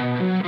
Mm-hmm.